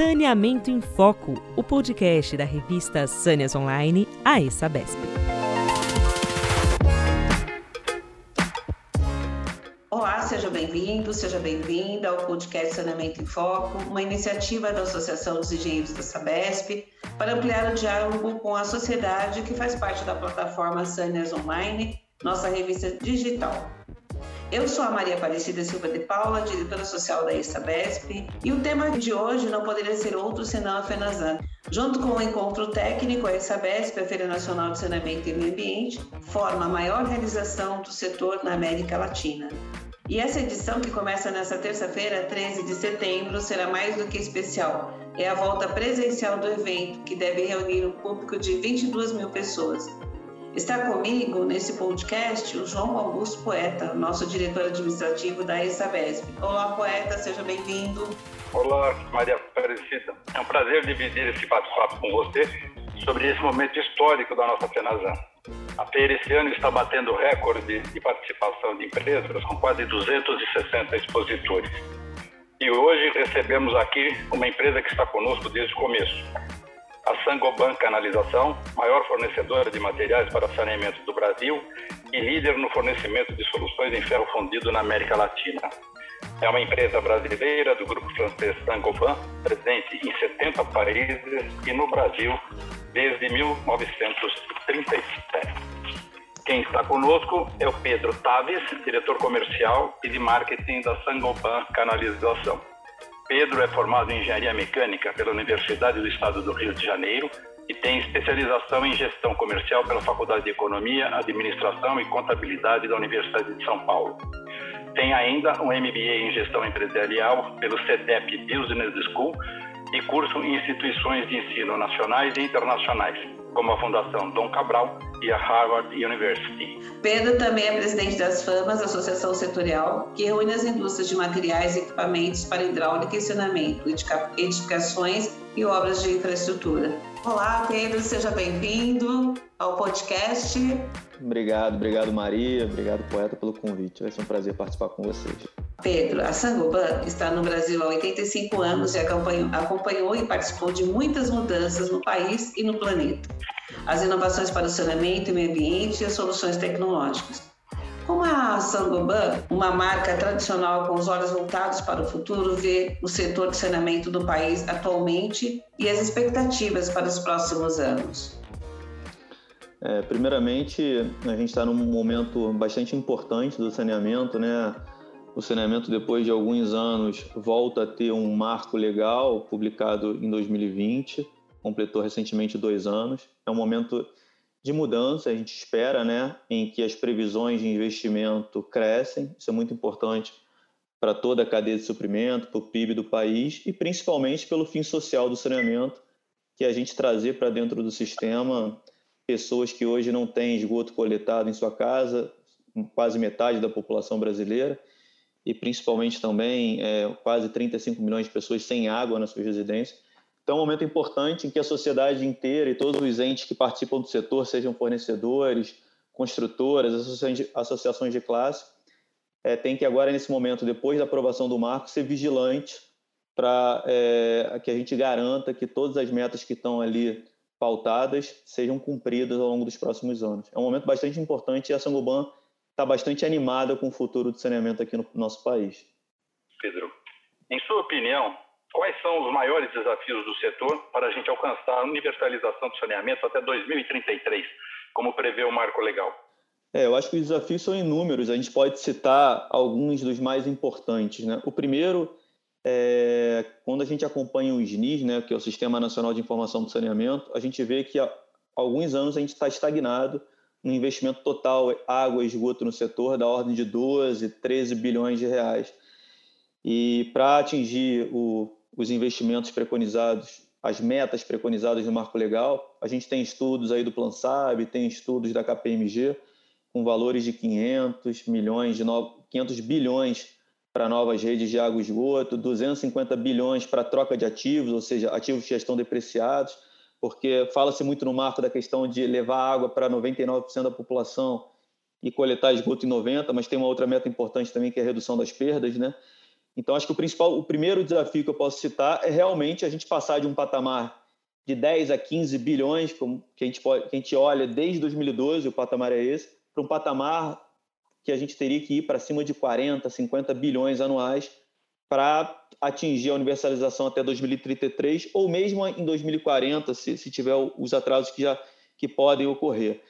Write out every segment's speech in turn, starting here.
Saneamento em Foco, o podcast da revista Sâneas Online, a ESABESP. Olá, seja bem-vindo, seja bem-vinda ao podcast Saneamento em Foco, uma iniciativa da Associação dos Engenheiros da Sabesp para ampliar o diálogo com a sociedade que faz parte da plataforma Sâneas Online, nossa revista digital. Eu sou a Maria Aparecida Silva de Paula, diretora social da ISABESP, e o tema de hoje não poderia ser outro senão a FENASAN. Junto com o encontro técnico, a ISABESP, a Feira Nacional de Saneamento e Meio Ambiente, forma a maior realização do setor na América Latina. E essa edição, que começa nesta terça-feira, 13 de setembro, será mais do que especial. É a volta presencial do evento, que deve reunir um público de 22 mil pessoas. Está comigo nesse podcast o João Augusto Poeta, nosso diretor administrativo da ESABESP. Olá, Poeta, seja bem-vindo. Olá, Maria Aparecida. É um prazer dividir esse bate-papo com você sobre esse momento histórico da nossa FENASAN. A feira esse ano está batendo recorde de participação de empresas com quase 260 expositores. E hoje recebemos aqui uma empresa que está conosco desde o começo, a Sangoban Canalização, maior fornecedora de materiais para saneamento do Brasil e líder no fornecimento de soluções em ferro fundido na América Latina. É uma empresa brasileira do grupo francês Sangoban, presente em 70 países e no Brasil desde 1937. Quem está conosco é o Pedro Taves, diretor comercial e de marketing da Sangoban Canalização. Pedro é formado em engenharia mecânica pela Universidade do Estado do Rio de Janeiro e tem especialização em gestão comercial pela Faculdade de Economia, Administração e Contabilidade da Universidade de São Paulo. Tem ainda um MBA em gestão empresarial pelo CEDEP Business School e curso em instituições de ensino nacionais e internacionais, como a Fundação Dom Cabral e a Harvard University. Pedro também é presidente das FAMAS, Associação Setorial, que reúne as indústrias de materiais e equipamentos para hidráulica e saneamento, edificações e obras de infraestrutura. Olá, Pedro, seja bem-vindo ao podcast. Obrigado, obrigado Maria, obrigado poeta pelo convite. Vai ser um prazer participar com vocês. Pedro, a Sangoban está no Brasil há 85 anos e acompanhou, acompanhou e participou de muitas mudanças no país e no planeta. As inovações para o saneamento e meio ambiente e as soluções tecnológicas. Como a Sangoban, uma marca tradicional com os olhos voltados para o futuro, vê o setor de saneamento do país atualmente e as expectativas para os próximos anos? É, primeiramente, a gente está num momento bastante importante do saneamento, né? O saneamento, depois de alguns anos, volta a ter um marco legal publicado em 2020, completou recentemente dois anos. É um momento de mudança, a gente espera, né, em que as previsões de investimento crescem. Isso é muito importante para toda a cadeia de suprimento, para o PIB do país e principalmente pelo fim social do saneamento, que é a gente trazer para dentro do sistema pessoas que hoje não têm esgoto coletado em sua casa, quase metade da população brasileira, e principalmente também é, quase 35 milhões de pessoas sem água nas suas residências. Então, é um momento importante em que a sociedade inteira e todos os entes que participam do setor, sejam fornecedores, construtoras, associações de, classe, é, tem que agora, nesse momento, depois da aprovação do marco, ser vigilante para é, que a gente garanta que todas as metas que estão ali pautadas sejam cumpridas ao longo dos próximos anos. É um momento bastante importante e a Sangoban está bastante animada com o futuro do saneamento aqui no nosso país. Pedro, em sua opinião, quais são os maiores desafios do setor para a gente alcançar a universalização do saneamento até 2033, como prevê o marco legal? É, eu acho que os desafios são inúmeros. A gente pode citar alguns dos mais importantes. Né? O primeiro é quando a gente acompanha o SNIS, né, que é o Sistema Nacional de Informação do Saneamento, a gente vê que há alguns anos a gente está estagnado um investimento total água e esgoto no setor da ordem de 12, 13 bilhões de reais. E para atingir o, os investimentos preconizados, as metas preconizadas no marco legal, a gente tem estudos aí do Plan SAB, tem estudos da KPMG com valores de 500 milhões de no... 500 bilhões para novas redes de água e esgoto, 250 bilhões para troca de ativos, ou seja, ativos que já estão depreciados porque fala-se muito no marco da questão de levar água para 99% da população e coletar esgoto em 90%, mas tem uma outra meta importante também que é a redução das perdas, né? Então, acho que o principal, o primeiro desafio que eu posso citar é realmente a gente passar de um patamar de 10 a 15 bilhões, que a gente, pode, que a gente olha desde 2012, o patamar é esse, para um patamar que a gente teria que ir para cima de 40, 50 bilhões anuais para atingir a universalização até 2033 ou mesmo em 2040, se, se tiver os atrasos que já que podem ocorrer.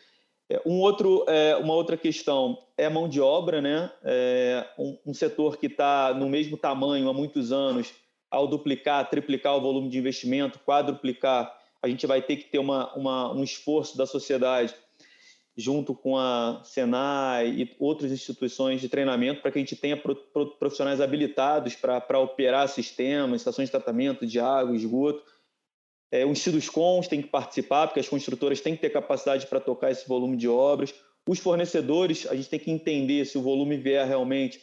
É, um outro, é, uma outra questão é a mão de obra, né? É um, setor que está no mesmo tamanho há muitos anos, ao duplicar, triplicar o volume de investimento, quadruplicar, a gente vai ter que ter uma, uma um esforço da sociedade junto com a Senai e outras instituições de treinamento para que a gente tenha profissionais habilitados para operar sistemas, estações de tratamento de água, esgoto. É, os Ciduscons têm que participar, porque as construtoras têm que ter capacidade para tocar esse volume de obras. Os fornecedores, a gente tem que entender se o volume vier realmente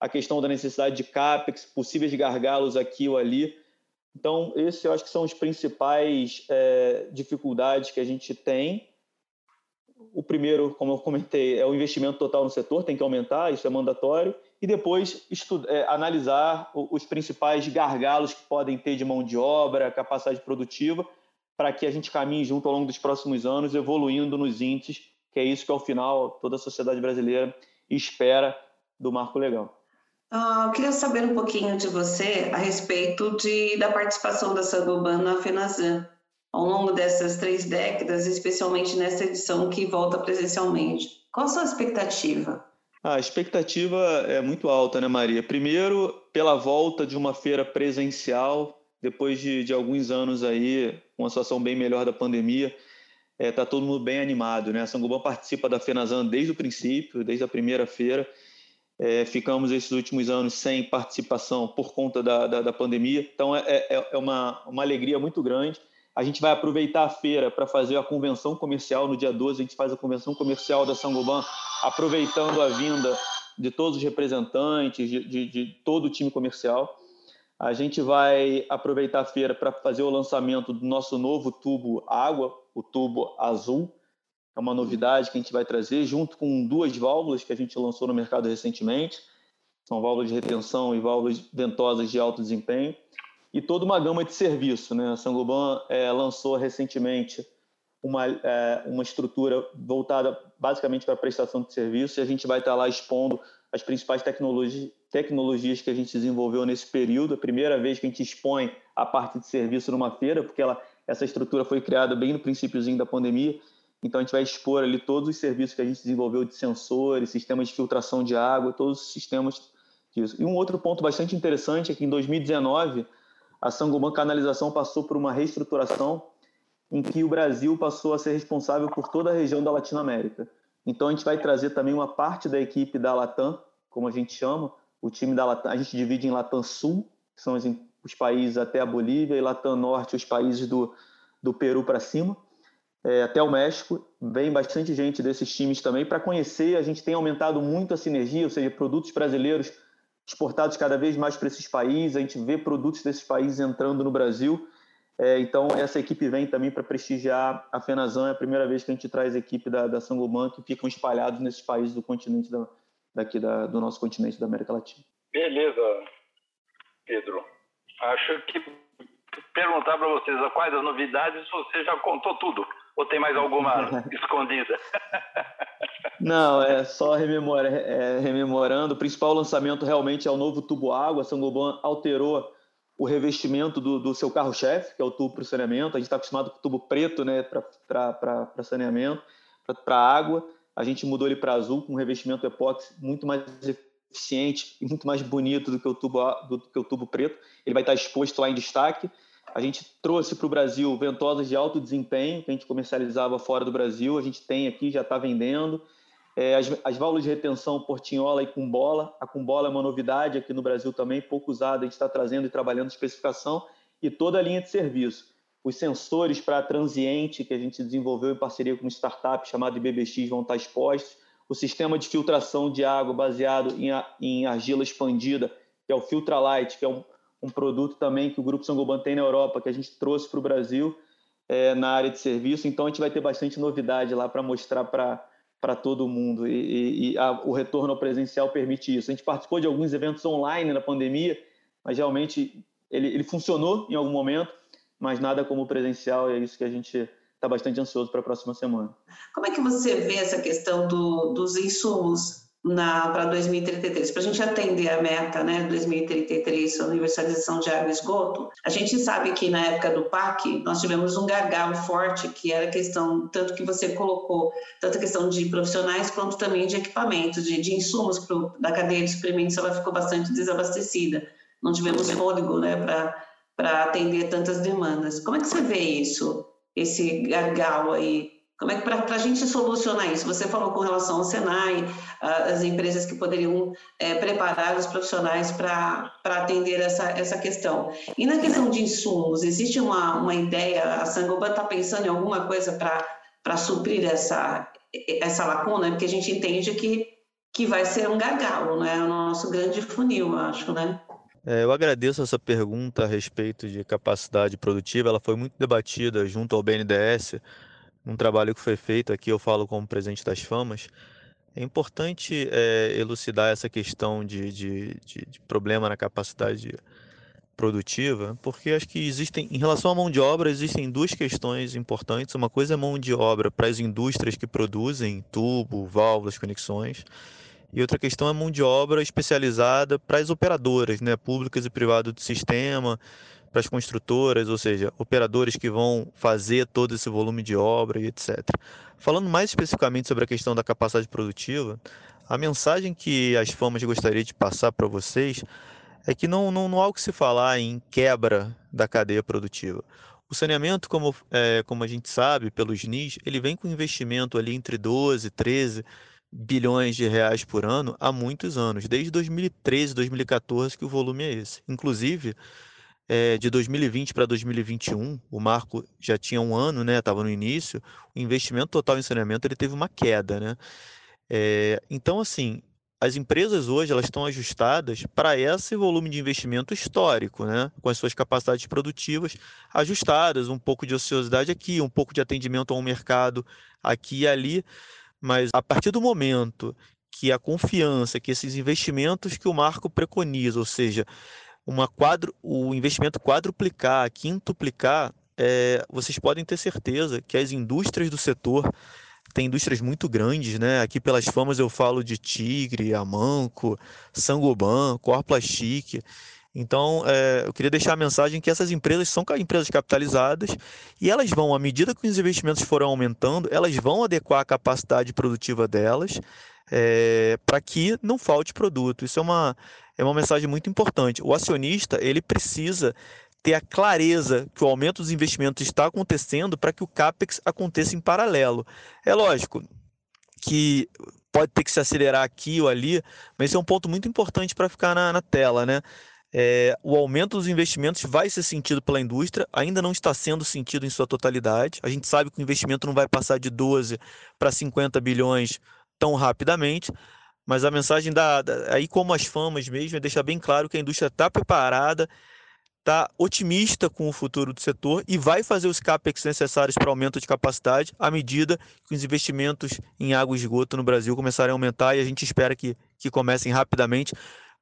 a questão da necessidade de CAPEX, possíveis gargalos aqui ou ali. Então, esses eu acho que são as principais é, dificuldades que a gente tem o primeiro, como eu comentei, é o investimento total no setor, tem que aumentar, isso é mandatório, e depois estudar, é, analisar os principais gargalos que podem ter de mão de obra, capacidade produtiva, para que a gente caminhe junto ao longo dos próximos anos, evoluindo nos índices, que é isso que, ao final, toda a sociedade brasileira espera do marco legal. Ah, eu queria saber um pouquinho de você a respeito de, da participação da Sangoban na FENAZAN ao longo dessas três décadas, especialmente nessa edição que volta presencialmente. Qual a sua expectativa? A expectativa é muito alta, né, Maria? Primeiro, pela volta de uma feira presencial, depois de, de alguns anos aí, com uma situação bem melhor da pandemia, está é, tá todo mundo bem animado, né? A Sangoban participa da Fenazan desde o princípio, desde a primeira feira. É, ficamos esses últimos anos sem participação por conta da, da, da pandemia, então é, é, é uma, uma alegria muito grande. A gente vai aproveitar a feira para fazer a convenção comercial no dia 12. A gente faz a convenção comercial da Sangoban, aproveitando a vinda de todos os representantes, de, de, de todo o time comercial. A gente vai aproveitar a feira para fazer o lançamento do nosso novo tubo água, o tubo azul. É uma novidade que a gente vai trazer, junto com duas válvulas que a gente lançou no mercado recentemente. São válvulas de retenção e válvulas ventosas de alto desempenho e toda uma gama de serviço. Né? A Sangoban é, lançou recentemente uma, é, uma estrutura voltada basicamente para a prestação de serviço e a gente vai estar lá expondo as principais tecnologias, tecnologias que a gente desenvolveu nesse período. A primeira vez que a gente expõe a parte de serviço numa feira, porque ela, essa estrutura foi criada bem no princípiozinho da pandemia. Então a gente vai expor ali todos os serviços que a gente desenvolveu de sensores, sistemas de filtração de água, todos os sistemas disso. E um outro ponto bastante interessante é que em 2019 a Sangoban Canalização passou por uma reestruturação em que o Brasil passou a ser responsável por toda a região da Latinoamérica. Então a gente vai trazer também uma parte da equipe da Latam, como a gente chama, o time da Latam, a gente divide em Latam Sul, que são os, os países até a Bolívia, e Latam Norte, os países do, do Peru para cima, é, até o México. Vem bastante gente desses times também para conhecer. A gente tem aumentado muito a sinergia, ou seja, produtos brasileiros exportados cada vez mais para esses países, a gente vê produtos desses países entrando no Brasil. É, então, essa equipe vem também para prestigiar a FENAZAN. É a primeira vez que a gente traz a equipe da, da Sangoban, que ficam espalhados nesses países do continente, da, daqui da, do nosso continente da América Latina. Beleza, Pedro. Acho que perguntar para vocês quais as novidades, você já contou tudo. Ou tem mais alguma escondida? Não, é só rememora, é, rememorando. O principal lançamento realmente é o novo tubo água. A Sangoban alterou o revestimento do, do seu carro-chefe, que é o tubo para saneamento. A gente está acostumado com o tubo preto né, para saneamento, para água. A gente mudou ele para azul, com um revestimento epóxi muito mais eficiente e muito mais bonito do que o tubo, do que o tubo preto. Ele vai estar exposto lá em destaque. A gente trouxe para o Brasil ventosas de alto desempenho, que a gente comercializava fora do Brasil. A gente tem aqui, já está vendendo. É, as, as, válvulas de retenção Portinhola e Cumbola. A Cumbola é uma novidade aqui no Brasil também, pouco usada. A gente está trazendo e trabalhando especificação e toda a linha de serviço. Os sensores para transiente que a gente desenvolveu em parceria com uma startup chamada IBBX vão estar expostos. O sistema de filtração de água baseado em, em argila expandida, que é o Filtralite, que é um, um produto também que o Grupo Sangoban tem na Europa, que a gente trouxe para o Brasil é, na área de serviço. Então, a gente vai ter bastante novidade lá para mostrar para todo mundo e, e, e a, o retorno ao presencial permite isso. A gente participou de alguns eventos online na pandemia, mas realmente ele, ele funcionou em algum momento, mas nada como presencial, e é isso que a gente está bastante ansioso para a próxima semana. Como é que você vê essa questão do, dos insumos para 2033, para a gente atender a meta, né, 2033, a universalização de água e esgoto, a gente sabe que na época do PAC nós tivemos um gargalo forte, que era a questão, tanto que você colocou, tanto a questão de profissionais quanto também de equipamentos, de, de insumos pro, da cadeia de suprimentos, ela ficou bastante desabastecida. Não tivemos fôlego, né, para atender tantas demandas. Como é que você vê isso, esse gargalo aí como é que para a gente solucionar isso? Você falou com relação ao Senai, as empresas que poderiam é, preparar os profissionais para atender essa, essa questão. E na questão de insumos, existe uma, uma ideia, a Sangoban está pensando em alguma coisa para suprir essa, essa lacuna? Porque a gente entende que, que vai ser um gargalo, né? O nosso grande funil, acho, né? É, eu agradeço essa pergunta a respeito de capacidade produtiva. Ela foi muito debatida junto ao BNDES um trabalho que foi feito, aqui eu falo como presidente das FAMAS, é importante é, elucidar essa questão de, de, de, de, problema na capacidade produtiva, porque acho que existem, em relação à mão de obra, existem duas questões importantes. Uma coisa é mão de obra para as indústrias que produzem tubo, válvulas, conexões, e outra questão é mão de obra especializada para as operadoras, né, públicas e privadas do sistema, para as construtoras, ou seja, operadores que vão fazer todo esse volume de obra e etc. Falando mais especificamente sobre a questão da capacidade produtiva, a mensagem que as FAMAS gostaria de passar para vocês é que não, não, não há o que se falar em quebra da cadeia produtiva. O saneamento, como, é, como a gente sabe, pelos NIS, ele vem com investimento ali entre 12 e 13 bilhões de reais por ano há muitos anos, desde 2013, 2014 que o volume é esse. Inclusive, é, de 2020 para 2021, o marco já tinha um ano, né? Estava no início. O investimento total em saneamento ele teve uma queda, né? É, então, assim, as empresas hoje elas estão ajustadas para esse volume de investimento histórico, né? Com as suas capacidades produtivas ajustadas, um pouco de ociosidade aqui, um pouco de atendimento ao mercado aqui e ali, mas a partir do momento que a confiança, que esses investimentos que o marco preconiza, ou seja, uma quadro, o investimento quadruplicar, quintuplicar, é, vocês podem ter certeza que as indústrias do setor tem indústrias muito grandes, né? Aqui pelas famas eu falo de Tigre, Amanco, Sangoban, Cor Plastic. Então, é, eu queria deixar a mensagem que essas empresas são empresas capitalizadas e elas vão, à medida que os investimentos forem aumentando, elas vão adequar a capacidade produtiva delas é, para que não falte produto. Isso é uma, é uma mensagem muito importante. O acionista ele precisa ter a clareza que o aumento dos investimentos está acontecendo para que o CAPEX aconteça em paralelo. É lógico que pode ter que se acelerar aqui ou ali, mas esse é um ponto muito importante para ficar na, na, tela, né? É, o aumento dos investimentos vai ser sentido pela indústria, ainda não está sendo sentido em sua totalidade. A gente sabe que o investimento não vai passar de 12 para 50 bilhões tão rapidamente, mas a mensagem da, da, aí como as famas mesmo é deixar bem claro que a indústria está preparada, está otimista com o futuro do setor e vai fazer os capex necessários para aumento de capacidade à medida que os investimentos em água e esgoto no Brasil começarem a aumentar e a gente espera que, que comecem rapidamente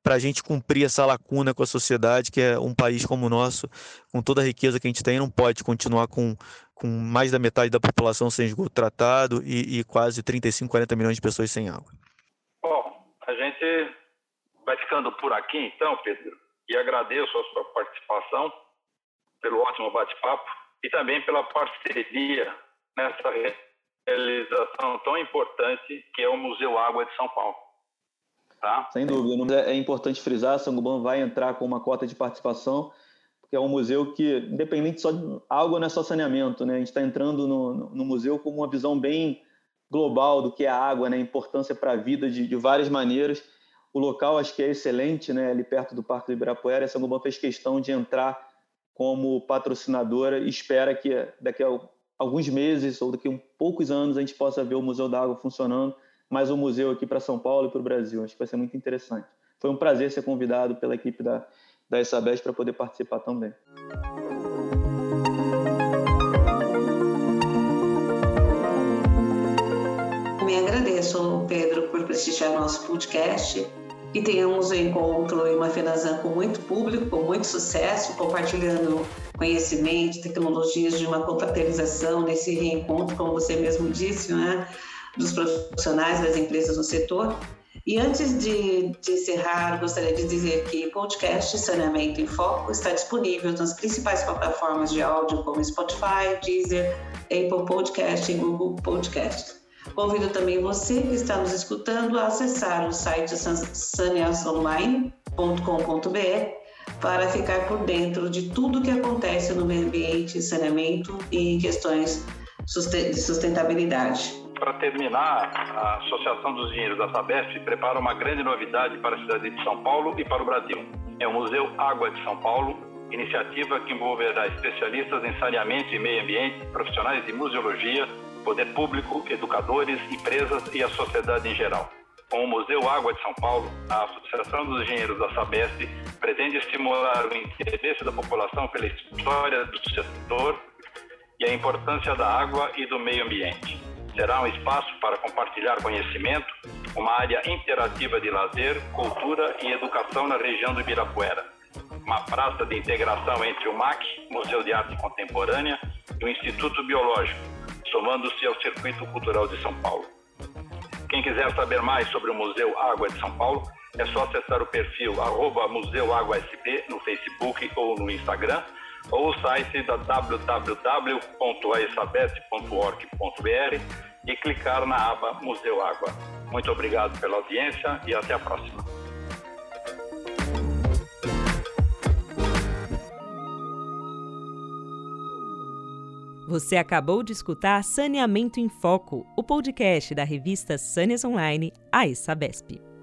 para a gente cumprir essa lacuna com a sociedade, que é um país como o nosso, com toda a riqueza que a gente tem, não pode continuar com, com mais da metade da população sem esgoto tratado e, e quase 35, 40 milhões de pessoas sem água. A gente vai ficando por aqui, então, Pedro, e agradeço a sua participação, pelo ótimo bate-papo e também pela parceria nessa realização tão importante que é o Museu Água de São Paulo. Tá? Sem dúvida. É importante frisar, Sangoban vai entrar com uma cota de participação, porque é um museu que, independente só de água, não é só saneamento, né? A gente está entrando no, no museu com uma visão bem global do que é a água, né? importância para a vida de, de, várias maneiras. O local acho que é excelente, né? ali perto do Parque do Ibirapuera. A fez questão de entrar como patrocinadora e espera que daqui a alguns meses ou daqui a poucos anos a gente possa ver o Museu da Água funcionando, mais um museu aqui para São Paulo e para o Brasil. Acho que vai ser muito interessante. Foi um prazer ser convidado pela equipe da, da Sabes para poder participar também. agradeço, Pedro, por prestigiar nosso podcast e tenhamos um encontro em uma FENAZAN com muito público, com muito sucesso, compartilhando conhecimento, tecnologias de uma contratualização nesse reencontro, como você mesmo disse, né, dos profissionais das empresas no setor. E antes de, de, encerrar, gostaria de dizer que o podcast Saneamento em Foco está disponível nas principais plataformas de áudio como Spotify, Deezer, Apple Podcast e Google Podcast. Convido também você que está nos escutando a acessar o site saneasonline.com.br para ficar por dentro de tudo que acontece no meio ambiente, saneamento e questões de sustentabilidade. Para terminar, a Associação dos Engenheiros da Sabesp prepara uma grande novidade para a cidade de São Paulo e para o Brasil. É o Museu Água de São Paulo, iniciativa que envolverá especialistas em saneamento e meio ambiente, profissionais de museologia, poder público, educadores, empresas e a sociedade em geral. Com o Museu Água de São Paulo, a Associação dos Engenheiros da Sabesp pretende estimular o interesse da população pela história do setor e a importância da água e do meio ambiente será um espaço para compartilhar conhecimento, uma área interativa de lazer, cultura e educação na região do Ibirapuera. Uma praça de integração entre o MAC, Museu de Arte Contemporânea, e o Instituto Biológico, somando-se ao Circuito Cultural de São Paulo. Quem quiser saber mais sobre o Museu Água de São Paulo, é só acessar o perfil arroba Museu Água SP no Facebook ou no Instagram, ou o site da www.aesabet.org.br e clicar na aba Museu Água. Muito obrigado pela audiência e até a próxima. Você acabou de escutar Saneamento em Foco, o podcast da revista Sâneas Online, a Sabesp.